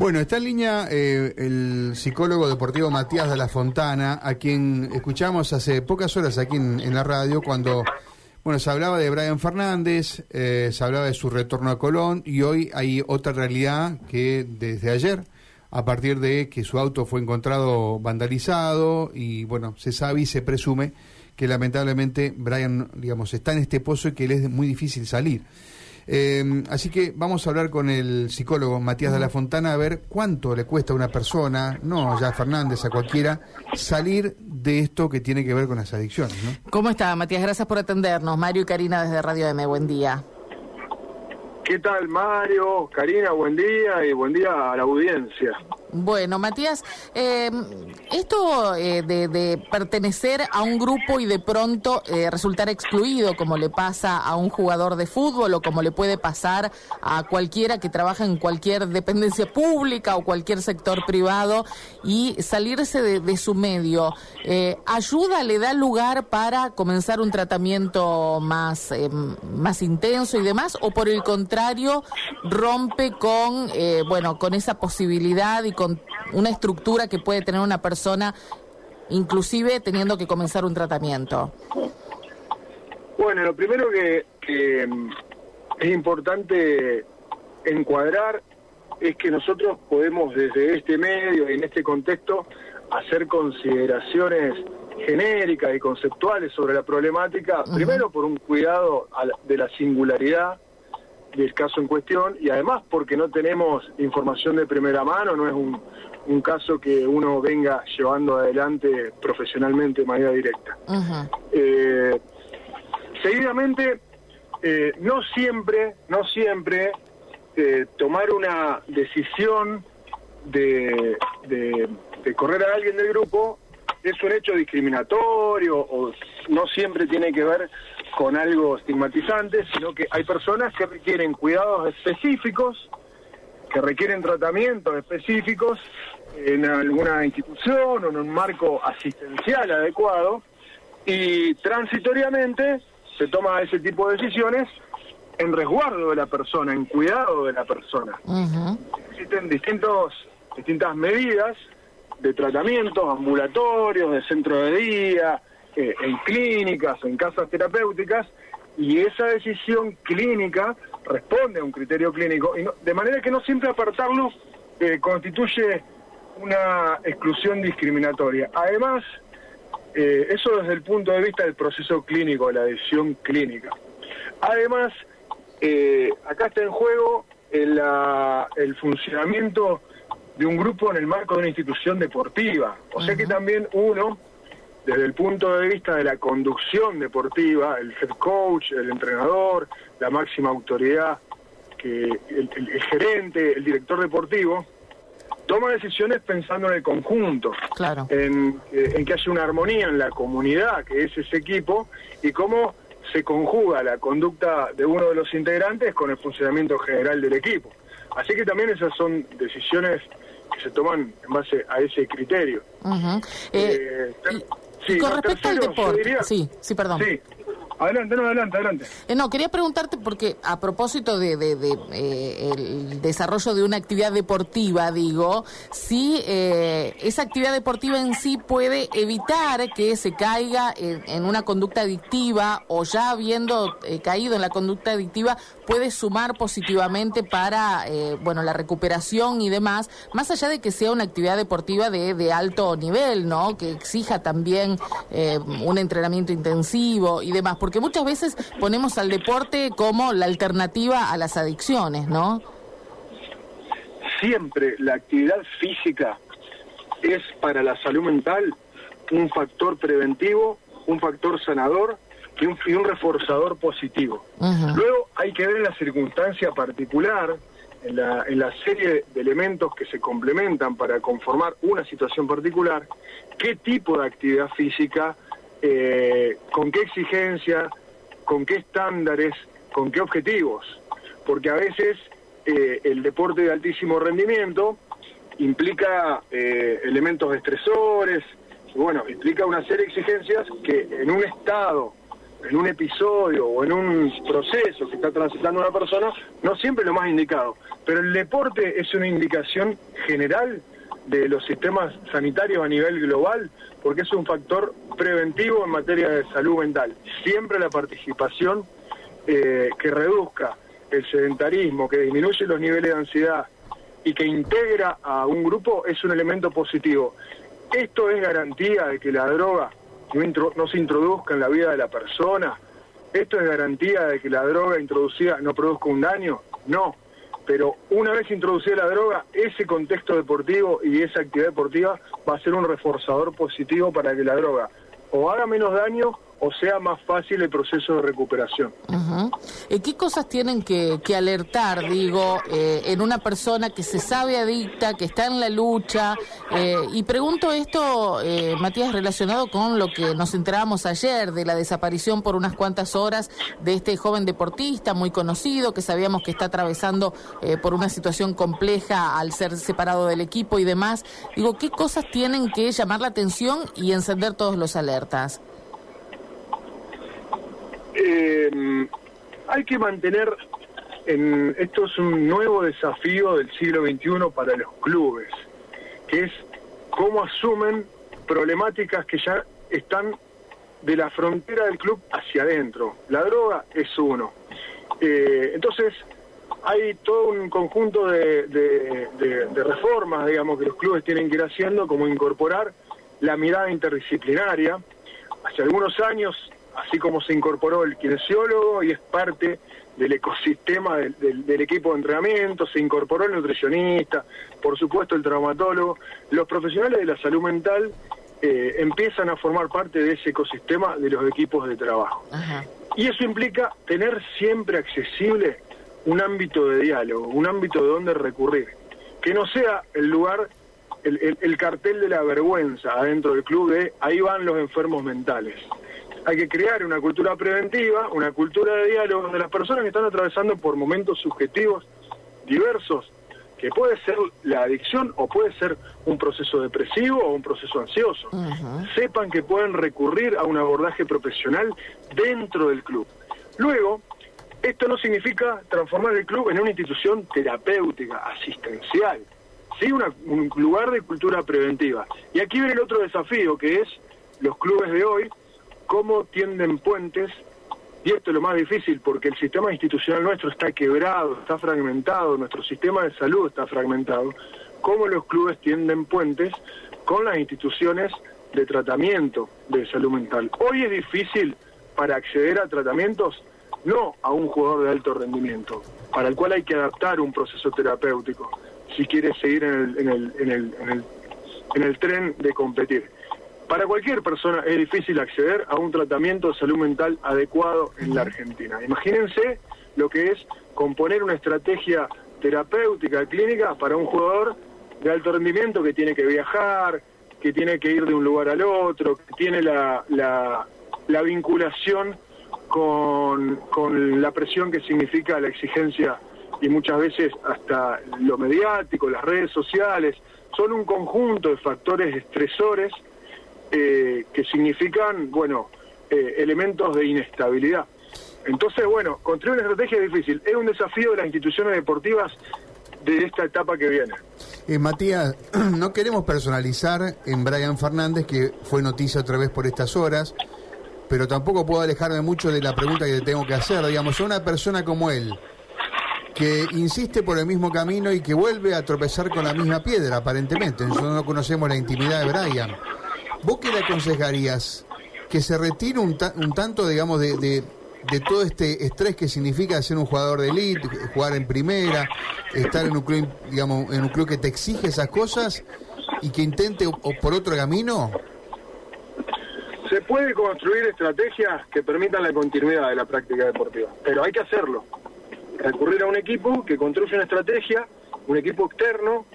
Bueno, está en línea eh, el psicólogo deportivo Matías de la Fontana, a quien escuchamos hace pocas horas aquí en, la radio cuando, bueno, se hablaba de Brian Fernández, eh, se hablaba de su retorno a Colón y hoy hay otra realidad que desde ayer, a partir de que su auto fue encontrado vandalizado y, bueno, se sabe y se presume que lamentablemente Brian, digamos, está en este pozo y que le es muy difícil salir. Eh, así que vamos a hablar con el psicólogo Matías de la Fontana a ver cuánto le cuesta a una persona, no ya a Fernández, a cualquiera, salir de esto que tiene que ver con las adicciones. ¿Cómo está, Matías? Gracias por atendernos. Mario y Karina desde Radio M, buen día. ¿Qué tal, Mario? Karina, buen día y buen día a la audiencia. Bueno, Matías, eh, esto eh, de, pertenecer a un grupo y de pronto eh, resultar excluido, como le pasa a un jugador de fútbol o como le puede pasar a cualquiera que trabaja en cualquier dependencia pública o cualquier sector privado y salirse de, su medio, ¿ayuda, le da lugar para comenzar un tratamiento más, más intenso y demás? ¿O por el contrario, rompe con, bueno, con esa posibilidad y con una estructura que puede tener una persona, inclusive teniendo que comenzar un tratamiento? Bueno, lo primero que, mm, es importante encuadrar es que nosotros podemos desde este medio y en este contexto hacer consideraciones genéricas y conceptuales sobre la problemática, primero por un cuidado de la singularidad del caso en cuestión y además porque no tenemos información de primera mano, no es un, un caso que uno venga llevando adelante profesionalmente de manera directa. Eh, seguidamente, eh, no siempre, no siempre eh, tomar una decisión de, de, de correr a alguien del grupo es un hecho discriminatorio o no siempre tiene que ver con algo estigmatizante, sino que hay personas que requieren cuidados específicos, que requieren tratamientos específicos en alguna institución o en un marco asistencial adecuado y transitoriamente se toma ese tipo de decisiones en resguardo de la persona, en cuidado de la persona. Existen distintos, distintas medidas de tratamientos ambulatorios, de centro de día, eh, en clínicas, en casas terapéuticas, y esa decisión clínica responde a un criterio clínico, y de manera que no siempre apartarlo eh, constituye una exclusión discriminatoria. Además, eh, eso desde el punto de vista del proceso clínico, de la decisión clínica. Además, acá está en juego el, el funcionamiento de un grupo en el marco de una institución deportiva. O sea que también uno, desde el punto de vista de la conducción deportiva, el head coach, el entrenador, la máxima autoridad, que el, gerente, el director deportivo, toma decisiones pensando en el conjunto, claro. en, eh, en que haya una armonía en la comunidad, que es ese equipo, y cómo se conjuga la conducta de uno de los integrantes con el funcionamiento general del equipo. Así que también esas son decisiones que se toman en base a ese criterio. Eh, y, con respecto al deporte, sí, sí, perdón. Sí, Adelante, no, adelante, adelante. Eh, no, quería preguntarte porque a propósito de, eh, el desarrollo de una actividad deportiva, digo, si eh, esa actividad deportiva en sí puede evitar que se caiga en, una conducta adictiva o ya habiendo caído en la conducta adictiva puede sumar positivamente para, bueno, la recuperación y demás, más allá de que sea una actividad deportiva de, de alto nivel, ¿no? Que exija también un entrenamiento intensivo y demás porque muchas veces ponemos al deporte como la alternativa a las adicciones, ¿no? Siempre la actividad física es para la salud mental un factor preventivo, un factor sanador y un, un reforzador positivo. Luego hay que ver en la circunstancia particular, en la, en la serie de elementos que se complementan para conformar una situación particular, qué tipo de actividad física eh, con qué exigencia, con qué estándares, con qué objetivos. Porque a veces eh, el deporte de altísimo rendimiento implica eh, elementos estresores, bueno, implica una serie de exigencias que en un estado en un episodio o en un proceso que está transitando una persona, no siempre lo más indicado. Pero el deporte es una indicación general de los sistemas sanitarios a nivel global, porque es un factor preventivo en materia de salud mental. Siempre la participación eh, que reduzca el sedentarismo, que disminuye los niveles de ansiedad y que integra a un grupo es un elemento positivo. Esto es garantía de que la droga no, se introduzca en la vida de la persona. Esto es garantía de que la droga introducida no produzca un daño. No, pero una vez introducida la droga, ese contexto deportivo y esa actividad deportiva va a ser un reforzador positivo para que la droga o haga menos daño o sea más fácil el proceso de recuperación. Eh, ¿Qué cosas tienen que, alertar, digo, eh, en una persona que se sabe adicta, que está en la lucha? Eh, y pregunto esto, Matías, relacionado con lo que nos enterábamos ayer de la desaparición por unas cuantas horas de este joven deportista muy conocido, que sabíamos que está atravesando por una situación compleja al ser separado del equipo y demás. Digo, ¿qué cosas tienen que llamar la atención y encender todos los alertas? Eh, hay que mantener, en, esto es un nuevo desafío del siglo XXI para los clubes, que es cómo asumen problemáticas que ya están de la frontera del club hacia adentro. La droga es uno. Eh, entonces, hay todo un conjunto de, de, reformas, digamos, que los clubes tienen que ir haciendo, como incorporar la mirada interdisciplinaria. Hace algunos años así como se incorporó el kinesiólogo y es parte del ecosistema del, equipo de entrenamiento, se incorporó el nutricionista, por supuesto el traumatólogo, los profesionales de la salud mental eh, empiezan a formar parte de ese ecosistema de los equipos de trabajo. Y eso implica tener siempre accesible un ámbito de diálogo, un ámbito de donde recurrir, que no sea el lugar, el cartel de la vergüenza adentro del club de ahí van los enfermos mentales hay que crear una cultura preventiva, una cultura de diálogo donde las personas que están atravesando por momentos subjetivos diversos, que puede ser la adicción o puede ser un proceso depresivo o un proceso ansioso, sepan que pueden recurrir a un abordaje profesional dentro del club. Luego, esto no significa transformar el club en una institución terapéutica, asistencial, sí un lugar de cultura preventiva. Y aquí viene el otro desafío, que es los clubes de hoy cómo tienden puentes, y esto es lo más difícil porque el sistema institucional nuestro está quebrado, está fragmentado, nuestro sistema de salud está fragmentado, cómo los clubes tienden puentes con las instituciones de tratamiento de salud mental. Hoy es difícil para acceder a tratamientos no a un jugador de alto rendimiento, para el cual hay que adaptar un proceso terapéutico si quiere seguir en el, en el, en el, en el, en el tren de competir. Para cualquier persona es difícil acceder a un tratamiento de salud mental adecuado en la Argentina. Imagínense lo que es componer una estrategia terapéutica clínica para un jugador de alto rendimiento que tiene que viajar, que tiene que ir de un lugar al otro, que tiene la, la, vinculación con, con la presión que significa la exigencia y muchas veces hasta lo mediático, las redes sociales, son un conjunto de factores estresores eh, que significan, bueno, eh, elementos de inestabilidad. Entonces, bueno, construir una estrategia es difícil. Es un desafío de las instituciones deportivas de esta etapa que viene. Eh, Matías, no queremos personalizar en Brian Fernández, que fue noticia otra vez por estas horas, pero tampoco puedo alejarme mucho de la pregunta que te tengo que hacer. Digamos, una persona como él, que insiste por el mismo camino y que vuelve a tropezar con la misma piedra, aparentemente. Nosotros no conocemos la intimidad de Brian. ¿Vos qué le aconsejarías? Que se retire un, un tanto, digamos, de, todo este estrés que significa ser un jugador de élite, jugar en primera, estar en un club, digamos, en un club que te exige esas cosas y que intente o, por otro camino. Se puede construir estrategias que permitan la continuidad de la práctica deportiva, pero hay que hacerlo. Recurrir a un equipo que construya una estrategia, un equipo externo,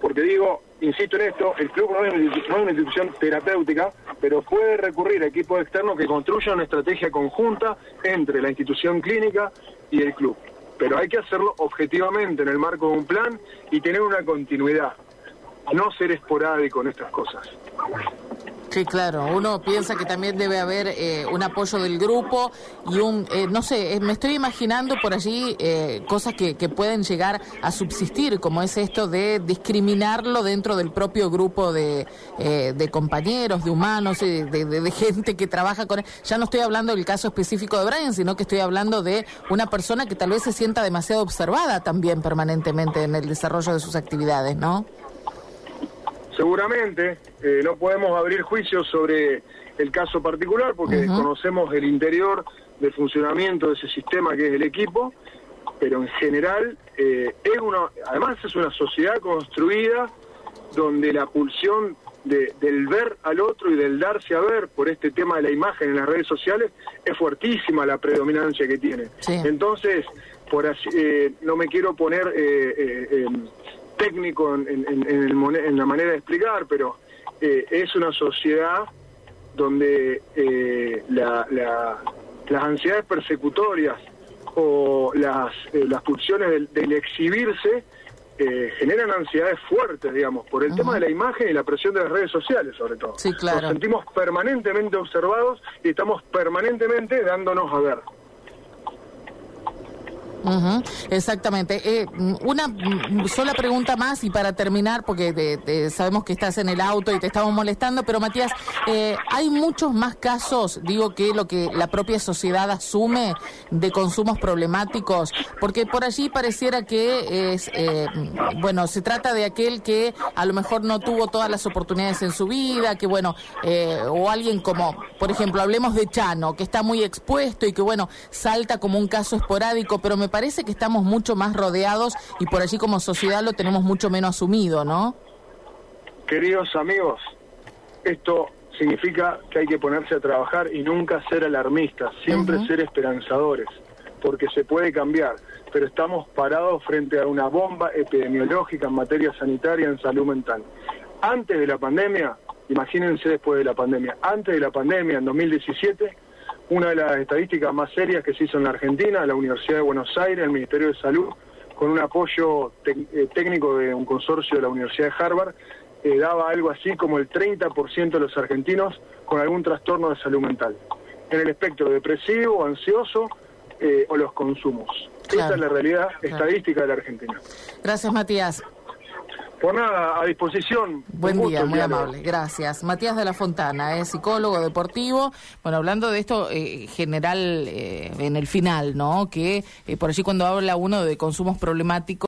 porque digo, insisto en esto, el club no es, una institución terapéutica, pero puede recurrir a equipos externos que construyan una estrategia conjunta entre la institución clínica y el club. Pero hay que hacerlo objetivamente en el marco de un plan y tener una continuidad, no ser esporádico en estas cosas. Sí, claro. Uno piensa que también debe haber eh, un apoyo del grupo y un, eh, no sé, eh, me estoy imaginando por allí cosas que, que, pueden llegar a subsistir, como es esto de discriminarlo dentro del propio grupo de, de compañeros, de humanos, de, de, gente que trabaja con él. Ya no estoy hablando del caso específico de Brian, sino que estoy hablando de una persona que tal vez se sienta demasiado observada también permanentemente en el desarrollo de sus actividades, ¿no? Seguramente, eh, no podemos abrir juicios sobre el caso particular porque conocemos el interior del funcionamiento de ese sistema que es el equipo, pero en general eh, es una, además es una sociedad construida donde la pulsión del ver al otro y del darse a ver por este tema de la imagen en las redes sociales es fuertísima la predominancia que tiene. Entonces, por así, eh, no me quiero poner técnico en, la manera de explicar, pero eh, es una sociedad donde eh, las ansiedades persecutorias o las, eh, las pulsiones del, exhibirse generan ansiedades fuertes, digamos, por el tema de la imagen y la presión de las redes sociales, sobre todo. Sí, claro. Nos sentimos permanentemente observados y estamos permanentemente dándonos a ver. Exactamente. Eh, una sola pregunta más y para terminar, porque sabemos que estás en el auto y te estamos molestando, pero Matías, eh, hay muchos más casos, digo, que lo que la propia sociedad asume de consumos problemáticos, porque por allí pareciera que es, eh, bueno, se trata de aquel que a lo mejor no tuvo todas las oportunidades en su vida, que bueno, o alguien como, por ejemplo, hablemos de Chano, que está muy expuesto y que bueno, salta como un caso esporádico, pero me parece que estamos mucho más rodeados y por allí como sociedad lo tenemos mucho menos asumido, ¿no? Queridos amigos, esto significa que hay que ponerse a trabajar y nunca ser alarmistas, siempre ser esperanzadores, porque se puede cambiar, pero estamos parados frente a una bomba epidemiológica en materia sanitaria, en salud mental. Antes de la pandemia, imagínense después de la pandemia, antes de la pandemia, en 2017, una de las estadísticas más serias que se hizo en la Argentina, la Universidad de Buenos Aires, el Ministerio de Salud, con un apoyo eh, técnico de un consorcio de la Universidad de Harvard, eh, daba algo así como el 30% de los argentinos con algún trastorno de salud mental, en el espectro depresivo, ansioso eh, o los consumos. Esa es la realidad estadística de la Argentina. Gracias, Matías. Por nada, a disposición. Buen día, muy amable. Gracias. Matías de la Fontana, es psicólogo deportivo. Bueno, hablando de esto eh, general eh, en el final, ¿no? Que eh, por allí cuando habla uno de consumos problemáticos.